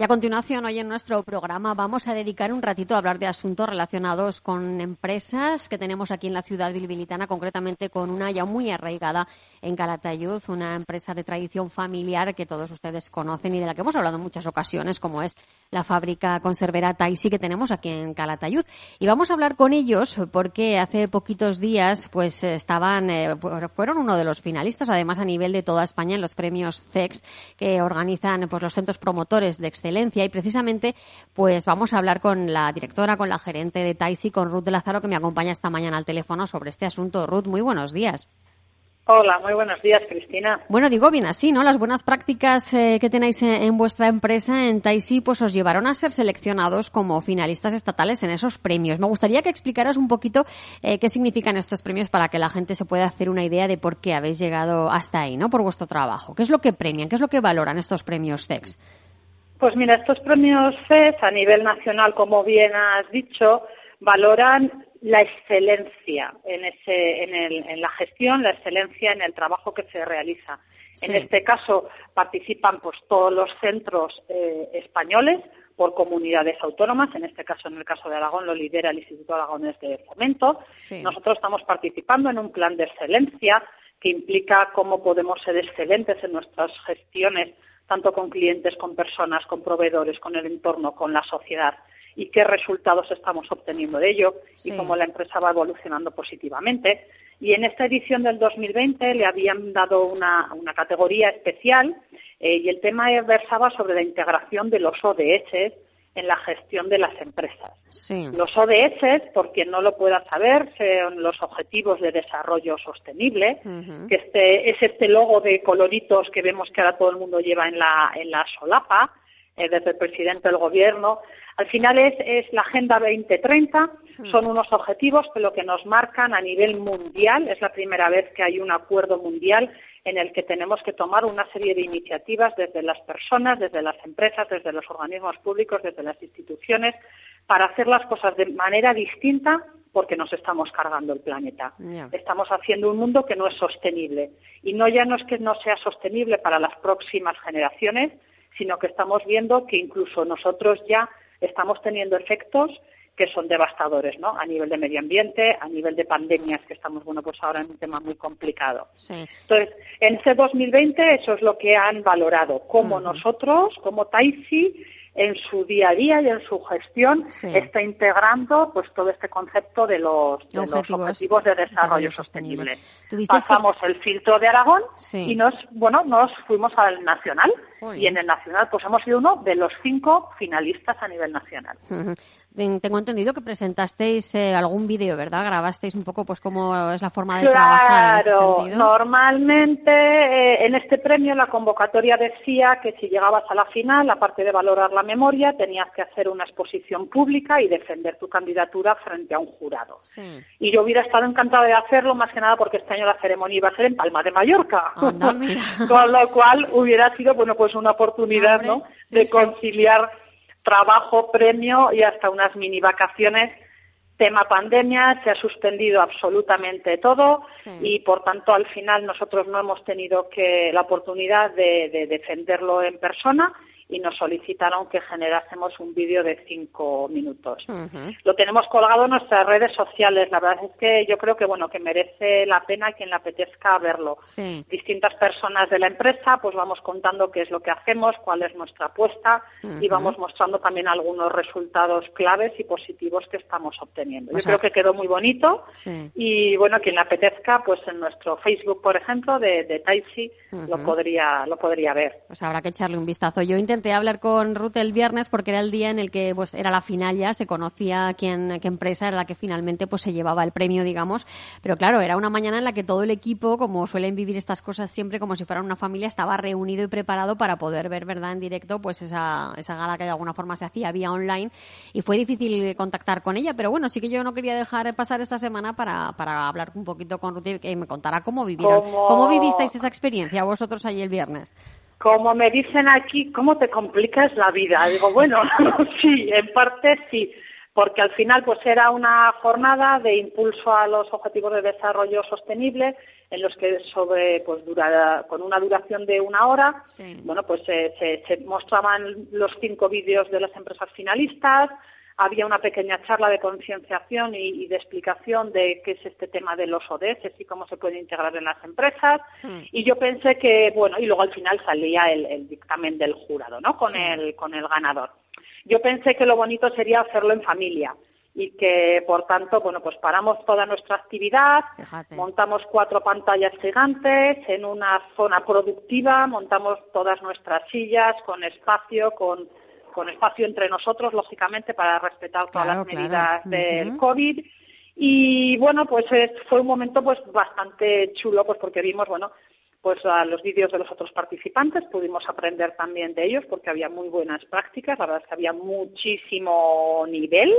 Y a continuación, hoy en nuestro programa vamos a dedicar un ratito a hablar de asuntos relacionados con empresas que tenemos aquí en la ciudad bilbilitana, concretamente con una ya muy arraigada en Calatayud, una empresa de tradición familiar que todos ustedes conocen y de la que hemos hablado en muchas ocasiones, como es la fábrica conservera Taisi que tenemos aquí en Calatayud. Y vamos a hablar con ellos porque hace poquitos días pues estaban, eh, fueron uno de los finalistas, además a nivel de toda España, en los premios CEX que organizan pues los centros promotores de excelencia excelencia y precisamente pues vamos a hablar con la directora, con la gerente de Taisi, con Ruth de Lázaro que me acompaña esta mañana al teléfono sobre este asunto. Ruth, muy buenos días. Hola, muy buenos días, Cristina. Bueno, digo bien así, ¿no? Las buenas prácticas eh, que tenéis en, vuestra empresa en Taisi pues os llevaron a ser seleccionados como finalistas estatales en esos premios. Me gustaría que explicaras un poquito eh, qué significan estos premios para que la gente se pueda hacer una idea de por qué habéis llegado hasta ahí, ¿no? Por vuestro trabajo. ¿Qué es lo que premian? ¿Qué es lo que valoran estos premios CEX? Pues mira, estos premios CES a nivel nacional, como bien has dicho, valoran la excelencia en, ese, en, el, en la gestión, la excelencia en el trabajo que se realiza. En este caso participan pues todos los centros eh, españoles por comunidades autónomas, en este caso, en el caso de Aragón, lo lidera el Instituto Aragonés de Fomento. Nosotros estamos participando en un plan de excelencia que implica cómo podemos ser excelentes en nuestras gestiones tanto con clientes, con personas, con proveedores, con el entorno, con la sociedad y qué resultados estamos obteniendo de ello y cómo la empresa va evolucionando positivamente. Y en esta edición del 2020 le habían dado una, categoría especial eh, y el tema versaba sobre la integración de los ODS en la gestión de las empresas. Los ODS, por quien no lo pueda saber, son los Objetivos de Desarrollo Sostenible, que este, es este logo de coloritos que vemos que ahora todo el mundo lleva en la, en la solapa, eh, desde el presidente del Gobierno. Al final es, es la Agenda 2030, son unos objetivos que lo que nos marcan a nivel mundial, es la primera vez que hay un acuerdo mundial en el que tenemos que tomar una serie de iniciativas desde las personas, desde las empresas, desde los organismos públicos, desde las instituciones, para hacer las cosas de manera distinta porque nos estamos cargando el planeta. Estamos haciendo un mundo que no es sostenible. Y no ya no es que no sea sostenible para las próximas generaciones, sino que estamos viendo que incluso nosotros ya estamos teniendo efectos que son devastadores, ¿no? A nivel de medio ambiente, a nivel de pandemias, que estamos, bueno, pues ahora en un tema muy complicado. Entonces, en este 2020 eso es lo que han valorado, cómo nosotros, como Taisi, en su día a día y en su gestión está integrando pues todo este concepto de los, objetivos, de desarrollo sostenible. Pasamos el filtro de Aragón y nos bueno nos fuimos al nacional. Y en el nacional pues hemos sido uno de los cinco finalistas a nivel nacional. Tengo entendido que presentasteis eh, algún vídeo, ¿verdad? Grabasteis un poco pues cómo es la forma de trabajar en ese sentido. Normalmente eh, en este premio la convocatoria decía que si llegabas a la final, aparte de valorar la memoria, tenías que hacer una exposición pública y defender tu candidatura frente a un jurado. Y yo hubiera estado encantada de hacerlo, más que nada porque este año la ceremonia iba a ser en Palma de Mallorca. Con lo cual hubiera sido bueno pues una oportunidad ¿no? de conciliar trabajo, premio y hasta unas mini vacaciones. Tema pandemia, se ha suspendido absolutamente todo y por tanto al final nosotros no hemos tenido que la oportunidad de defenderlo en persona y nos solicitaron que generásemos un vídeo de cinco minutos. Lo tenemos colgado en nuestras redes sociales. La verdad es que yo creo que bueno que merece la pena quien le apetezca verlo. Distintas personas de la empresa, pues vamos contando qué es lo que hacemos, cuál es nuestra apuesta y vamos mostrando también algunos resultados claves y positivos que estamos obteniendo. yo creo que quedó muy bonito y bueno quien le apetezca, pues en nuestro Facebook, por ejemplo, de, de Taisi, lo podría lo podría ver. Pues habrá que echarle un vistazo. Yo intenté hablar con Ruth el viernes porque era el día en el que pues era la final ya, se conocía quién, qué empresa era la que finalmente pues se llevaba el premio, digamos. Pero claro, era una mañana en la que todo el equipo, como suelen vivir estas cosas siempre como si fueran una familia, estaba reunido y preparado para poder ver, ¿verdad?, en directo pues esa, esa gala que de alguna forma se hacía vía online y fue difícil contactar con ella, pero bueno, sí que yo no quería dejar pasar esta semana para, para hablar un poquito con Ruth y que me contara cómo vivieron. ¿Cómo vivisteis esa experiencia vosotros allí el viernes? Como me dicen aquí, ¿cómo te complicas la vida? Digo, bueno, sí, en parte sí, porque al final pues era una jornada de impulso a los objetivos de desarrollo sostenible en los que sobre pues con una duración de una hora bueno pues se, mostraban los cinco vídeos de las empresas finalistas había una pequeña charla de concienciación y, de explicación de qué es este tema de los ODS y cómo se puede integrar en las empresas. Hmm. Y yo pensé que, bueno, y luego al final salía el, dictamen del jurado, ¿no? Con, el, con el ganador. Yo pensé que lo bonito sería hacerlo en familia y que, por tanto, bueno, pues paramos toda nuestra actividad, montamos cuatro pantallas gigantes en una zona productiva, montamos todas nuestras sillas con espacio, con con espacio entre nosotros, lógicamente, para respetar todas las medidas del COVID. Y bueno, pues fue un momento pues bastante chulo, pues porque vimos, bueno, pues a los vídeos de los otros participantes, pudimos aprender también de ellos porque había muy buenas prácticas, la verdad es que había muchísimo nivel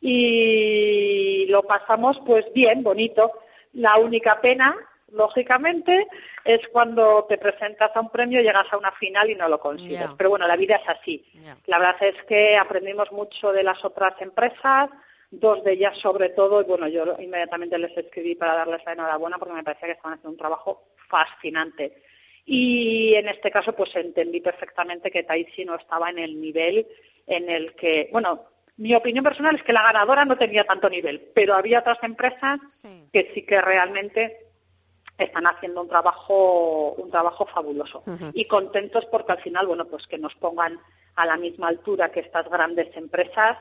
y lo pasamos pues bien, bonito. La única pena lógicamente, es cuando te presentas a un premio, llegas a una final y no lo consigues. Pero bueno, la vida es así. La verdad es que aprendimos mucho de las otras empresas, dos de ellas sobre todo, y bueno, yo inmediatamente les escribí para darles la enhorabuena porque me parecía que estaban haciendo un trabajo fascinante. Y en este caso, pues entendí perfectamente que Taisi no estaba en el nivel en el que, bueno, mi opinión personal es que la ganadora no tenía tanto nivel, pero había otras empresas que sí que realmente están haciendo un trabajo un trabajo fabuloso. Y contentos porque al final bueno pues que nos pongan a la misma altura que estas grandes empresas.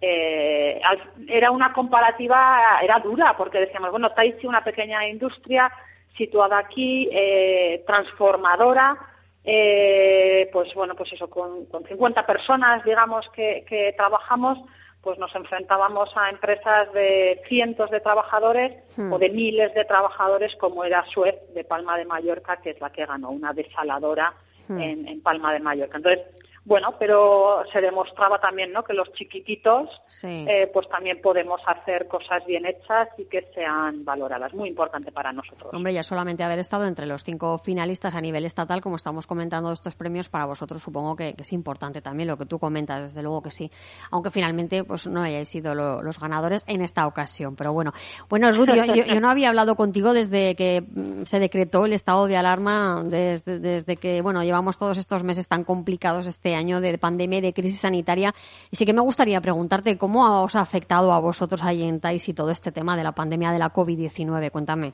Eh, era una comparativa era dura porque decíamos bueno Taisi una pequeña industria situada aquí eh, transformadora eh, pues bueno pues eso con, con 50 personas digamos que, que trabajamos pues nos enfrentábamos a empresas de cientos de trabajadores hmm. o de miles de trabajadores como era Suez de Palma de Mallorca, que es la que ganó, una desaladora hmm. en, en, Palma de Mallorca. Entonces, bueno, pero se demostraba también ¿no? que los chiquititos eh, pues también podemos hacer cosas bien hechas y que sean valoradas. Muy importante para nosotros. Hombre, ya solamente haber estado entre los cinco finalistas a nivel estatal, como estamos comentando estos premios, para vosotros supongo que, es importante también lo que tú comentas, desde luego que sí. Aunque finalmente pues no hayáis sido los ganadores en esta ocasión. Pero bueno, bueno Ruth, yo, no había hablado contigo desde que mm, se decretó el estado de alarma, desde, desde que bueno llevamos todos estos meses tan complicados este año de pandemia y de crisis sanitaria. Y sí que me gustaría preguntarte cómo os ha afectado a vosotros ahí en TAIS y todo este tema de la pandemia de la COVID-19. Cuéntame.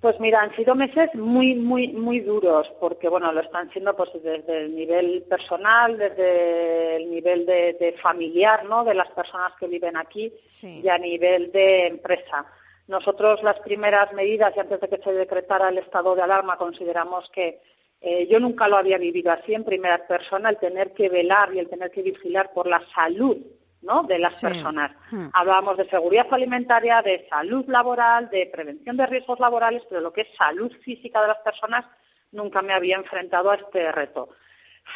Pues mira, han sido meses muy, muy, muy duros, porque bueno, lo están siendo pues desde el nivel personal, desde el nivel de, familiar, ¿no? De las personas que viven aquí y a nivel de empresa. Nosotros las primeras medidas y antes de que se decretara el estado de alarma consideramos que eh, yo nunca lo había vivido así en primera persona, el tener que velar y el tener que vigilar por la salud ¿no? de las personas. Hmm. Hablábamos de seguridad alimentaria, de salud laboral, de prevención de riesgos laborales, pero lo que es salud física de las personas nunca me había enfrentado a este reto.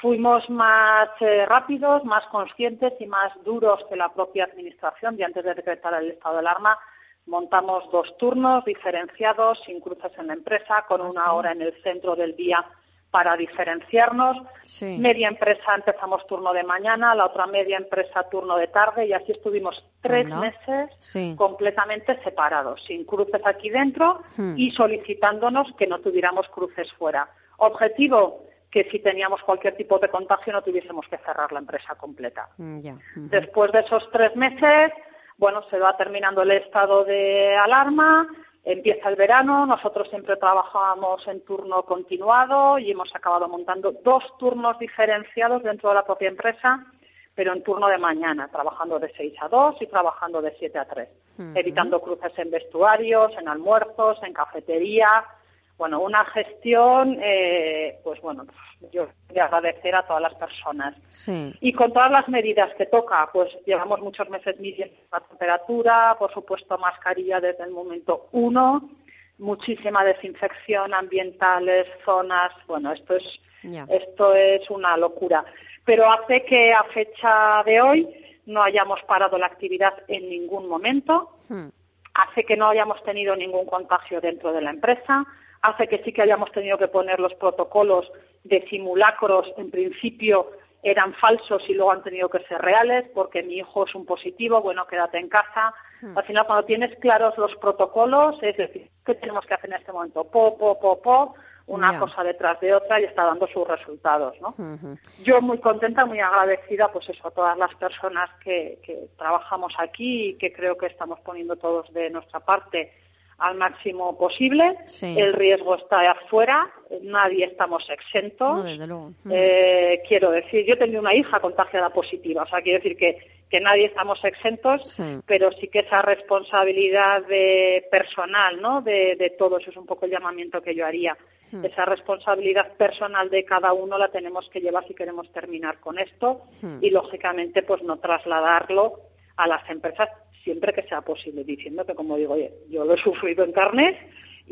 Fuimos más eh, rápidos, más conscientes y más duros que la propia Administración y antes de decretar el estado de alarma montamos dos turnos diferenciados, sin cruces en la empresa, con ah, una hora en el centro del día para diferenciarnos. Media empresa empezamos turno de mañana, la otra media empresa turno de tarde y así estuvimos tres meses completamente separados, sin cruces aquí dentro hmm. y solicitándonos que no tuviéramos cruces fuera. Objetivo, que si teníamos cualquier tipo de contagio no tuviésemos que cerrar la empresa completa. Mm, Después de esos tres meses, bueno, se va terminando el estado de alarma, Empieza el verano, nosotros siempre trabajábamos en turno continuado y hemos acabado montando dos turnos diferenciados dentro de la propia empresa, pero en turno de mañana, trabajando de 6 a 2 y trabajando de 7 a 3, evitando cruces en vestuarios, en almuerzos, en cafetería, bueno, una gestión, eh, pues bueno, yo de agradecer a todas las personas. Y con todas las medidas que toca, pues llevamos muchos meses midiendo la temperatura, por supuesto mascarilla desde el momento uno, muchísima desinfección ambientales, zonas, bueno, esto es, esto es una locura. Pero hace que a fecha de hoy no hayamos parado la actividad en ningún momento, hmm. hace que no hayamos tenido ningún contagio dentro de la empresa, hace que sí que hayamos tenido que poner los protocolos de simulacros, en principio, eran falsos y luego han tenido que ser reales porque mi hijo es un positivo, bueno, quédate en casa. Hmm. Al final, cuando tienes claros los protocolos, es decir, ¿qué tenemos que hacer en este momento? Po, po, po, po, una cosa detrás de otra y está dando sus resultados, ¿no? Yo muy contenta, muy agradecida, pues eso, a todas las personas que, que trabajamos aquí y que creo que estamos poniendo todos de nuestra parte al máximo posible. El riesgo está afuera, nadie estamos exentos. Eh, quiero decir, yo tengo una hija contagiada positiva, o sea, quiero decir que, que nadie estamos exentos, pero sí que esa responsabilidad de personal, ¿no? De, de todos, es un poco el llamamiento que yo haría. Esa responsabilidad personal de cada uno la tenemos que llevar si queremos terminar con esto y, lógicamente, pues no trasladarlo a las empresas siempre que sea posible, diciendo que, como digo, yo lo he sufrido en carnes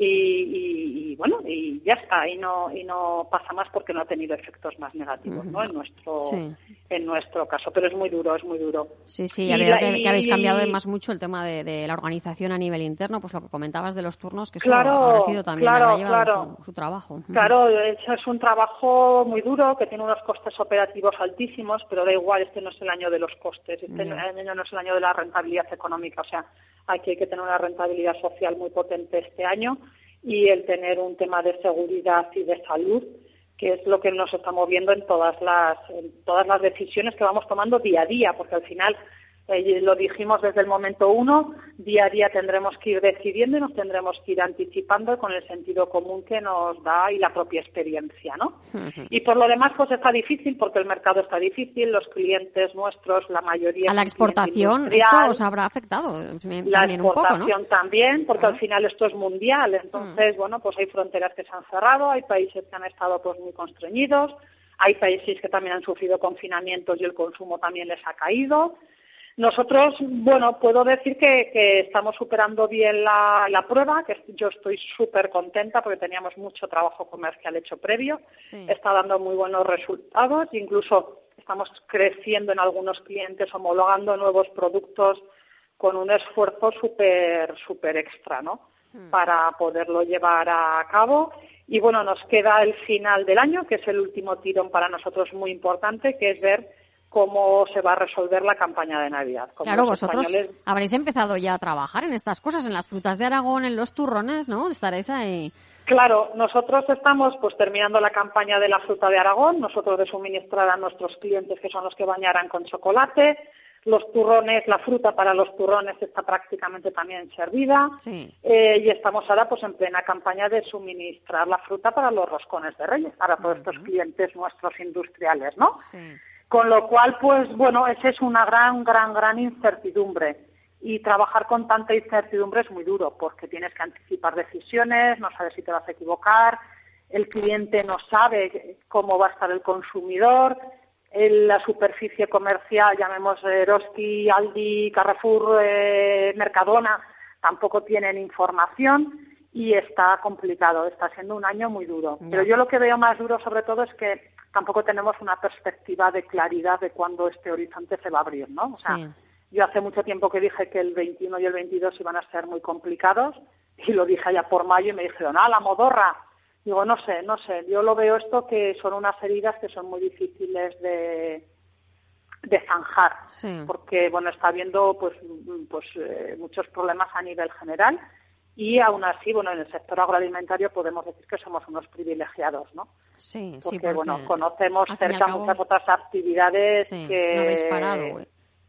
y, bueno y ya está y no y no pasa más porque no ha tenido efectos más negativos no en nuestro en nuestro caso pero es muy duro es muy duro. Sí sí ya veo que, habéis cambiado además mucho el tema de, la organización a nivel interno pues lo que comentabas de los turnos que eso ha sido también claro, su, trabajo. Claro eso es un trabajo muy duro que tiene unos costes operativos altísimos pero da igual este no es el año de los costes este año no es el año de la rentabilidad económica o sea Aquí hay que tener una rentabilidad social muy potente este año y el tener un tema de seguridad y de salud, que es lo que nos está moviendo en todas las, en todas las decisiones que vamos tomando día a día, porque al final eh, lo dijimos desde el momento uno, día a día tendremos que ir decidiendo y nos tendremos que ir anticipando con el sentido común que nos da y la propia experiencia, ¿no? Y por lo demás, pues está difícil porque el mercado está difícil, los clientes nuestros, la mayoría... A la exportación esto os habrá afectado La exportación también, porque al final esto es mundial, entonces, bueno, pues hay fronteras que se han cerrado, hay países que han estado pues muy constreñidos, hay países que también han sufrido confinamientos y el consumo también les ha caído, nosotros, bueno, puedo decir que, estamos superando bien la, prueba, que yo estoy súper contenta porque teníamos mucho trabajo comercial hecho previo, está dando muy buenos resultados, incluso estamos creciendo en algunos clientes, homologando nuevos productos con un esfuerzo súper, súper extra, ¿no? Hmm. Para poderlo llevar a cabo. Y bueno, nos queda el final del año, que es el último tirón para nosotros muy importante, que es ver cómo se va a resolver la campaña de Navidad. claro, vosotros habréis empezado ya a trabajar en estas cosas, en las frutas de Aragón, en los turrones, ¿no? Estaréis ahí. Claro, nosotros estamos pues terminando la campaña de la fruta de Aragón, nosotros de suministrar a nuestros clientes que son los que bañarán con chocolate, los turrones, la fruta para los turrones está prácticamente también servida eh, y estamos ahora pues en plena campaña de suministrar la fruta para los roscones de Reyes, para todos estos clientes nuestros industriales, ¿no? Sí. Con lo cual, pues bueno, esa es una gran, gran, gran incertidumbre. Y trabajar con tanta incertidumbre es muy duro porque tienes que anticipar decisiones, no sabes si te vas a equivocar, el cliente no sabe cómo va a estar el consumidor, la superficie comercial, llamemos Eroski, Aldi, Carrefour, eh, Mercadona, tampoco tienen información y está complicado, está siendo un año muy duro. Pero yo lo que veo más duro sobre todo es que tampoco tenemos una perspectiva de claridad de cuándo este horizonte se va a abrir, ¿no? O sea, yo hace mucho tiempo que dije que el 21 y el 22 iban a ser muy complicados y lo dije allá por mayo y me dijeron, ah, la modorra. Digo, no sé, no sé, yo lo veo esto que son unas heridas que son muy difíciles de, de zanjar, porque bueno está habiendo pues pues eh, muchos problemas a nivel general y aún así, bueno, en el sector agroalimentario podemos decir que somos unos privilegiados, ¿no? Sí, porque, sí, porque bueno, conocemos cerca muchas otras actividades que... no habéis parado,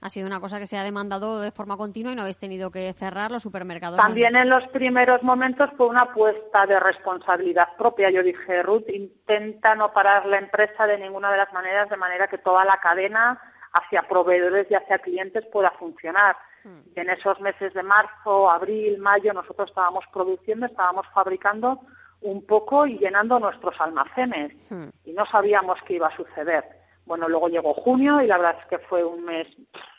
Ha sido una cosa que se ha demandado de forma continua y no habéis tenido que cerrar los supermercados. También en los primeros momentos fue una apuesta de responsabilidad propia. Yo dije, Ruth, intenta no parar la empresa de ninguna de las maneras, de manera que toda la cadena hacia proveedores y hacia clientes pueda funcionar. Hmm. en esos meses de marzo, abril, mayo, nosotros estábamos produciendo, estábamos fabricando un poco y llenando nuestros almacenes hmm. y no sabíamos qué iba a suceder. Bueno, luego llegó junio y la verdad es que fue un mes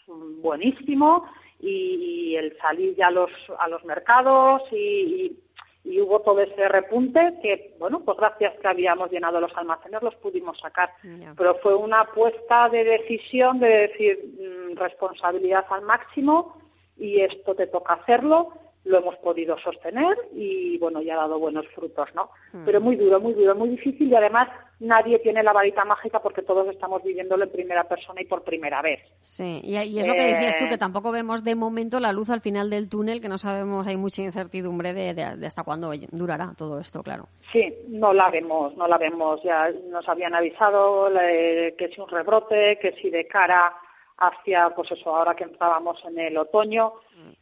buenísimo y, el salir ya a los, a los mercados y y hubo todo ese repunte que, bueno, pues gracias que habíamos llenado los almacenes los pudimos sacar. Pero fue una apuesta de decisión de decir mm, responsabilidad al máximo y esto te toca hacerlo, lo hemos podido sostener y bueno, ya ha dado buenos frutos, ¿no? Hmm. Pero muy duro, muy duro, muy difícil y además nadie tiene la varita mágica porque todos estamos viviéndolo en primera persona y por primera vez. Sí, y, es lo que decías tú, que eh, tampoco vemos de momento la luz al final del túnel, que no sabemos, hay mucha incertidumbre de, hasta cuándo durará todo esto, claro. Sí, no la vemos, no la vemos. Ya nos habían avisado que si un rebrote, que si de cara hacia, pues eso, ahora que entrábamos en el otoño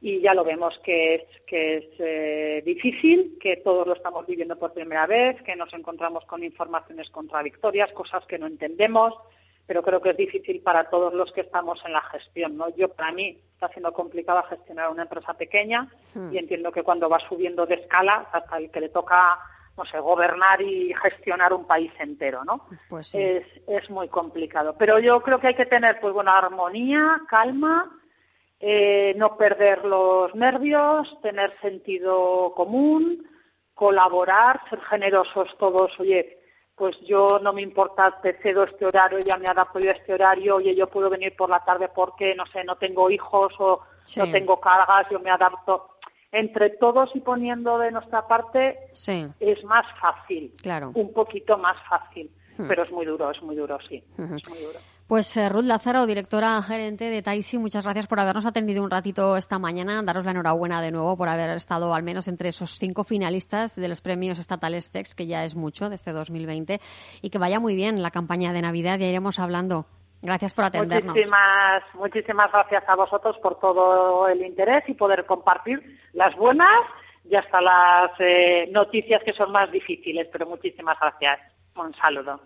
y ya lo vemos que es, que es eh, difícil, que todos lo estamos viviendo por primera vez, que nos encontramos con informaciones contradictorias, cosas que no entendemos, pero creo que es difícil para todos los que estamos en la gestión. ¿no? Yo, para mí, está siendo complicado gestionar una empresa pequeña hmm. y entiendo que cuando va subiendo de escala, hasta el que le toca no sé, gobernar y gestionar un país entero, ¿no? Pues es, es muy complicado. Pero yo creo que hay que tener, pues bueno, armonía, calma, eh, no perder los nervios, tener sentido común, colaborar, ser generosos todos. Oye, pues yo no me importa, te cedo este horario, ya me adapto yo a este horario, oye, yo puedo venir por la tarde porque, no sé, no tengo hijos o no tengo cargas, yo me adapto entre todos y poniendo de nuestra parte es más fácil, claro. un poquito más fácil, hmm. pero es muy duro, es muy duro, sí, Pues eh, Ruth Lázaro, directora gerente de Taisi, muchas gracias por habernos atendido un ratito esta mañana. Daros la enhorabuena de nuevo por haber estado al menos entre esos cinco finalistas de los premios estatales TEX, que ya es mucho de este 2020, y que vaya muy bien la campaña de Navidad. Ya iremos hablando. Gracias por atendernos. Muchísimas, muchísimas gracias a vosotros por todo el interés y poder compartir las buenas y hasta las eh, noticias que son más difíciles, pero muchísimas gracias. Un saludo.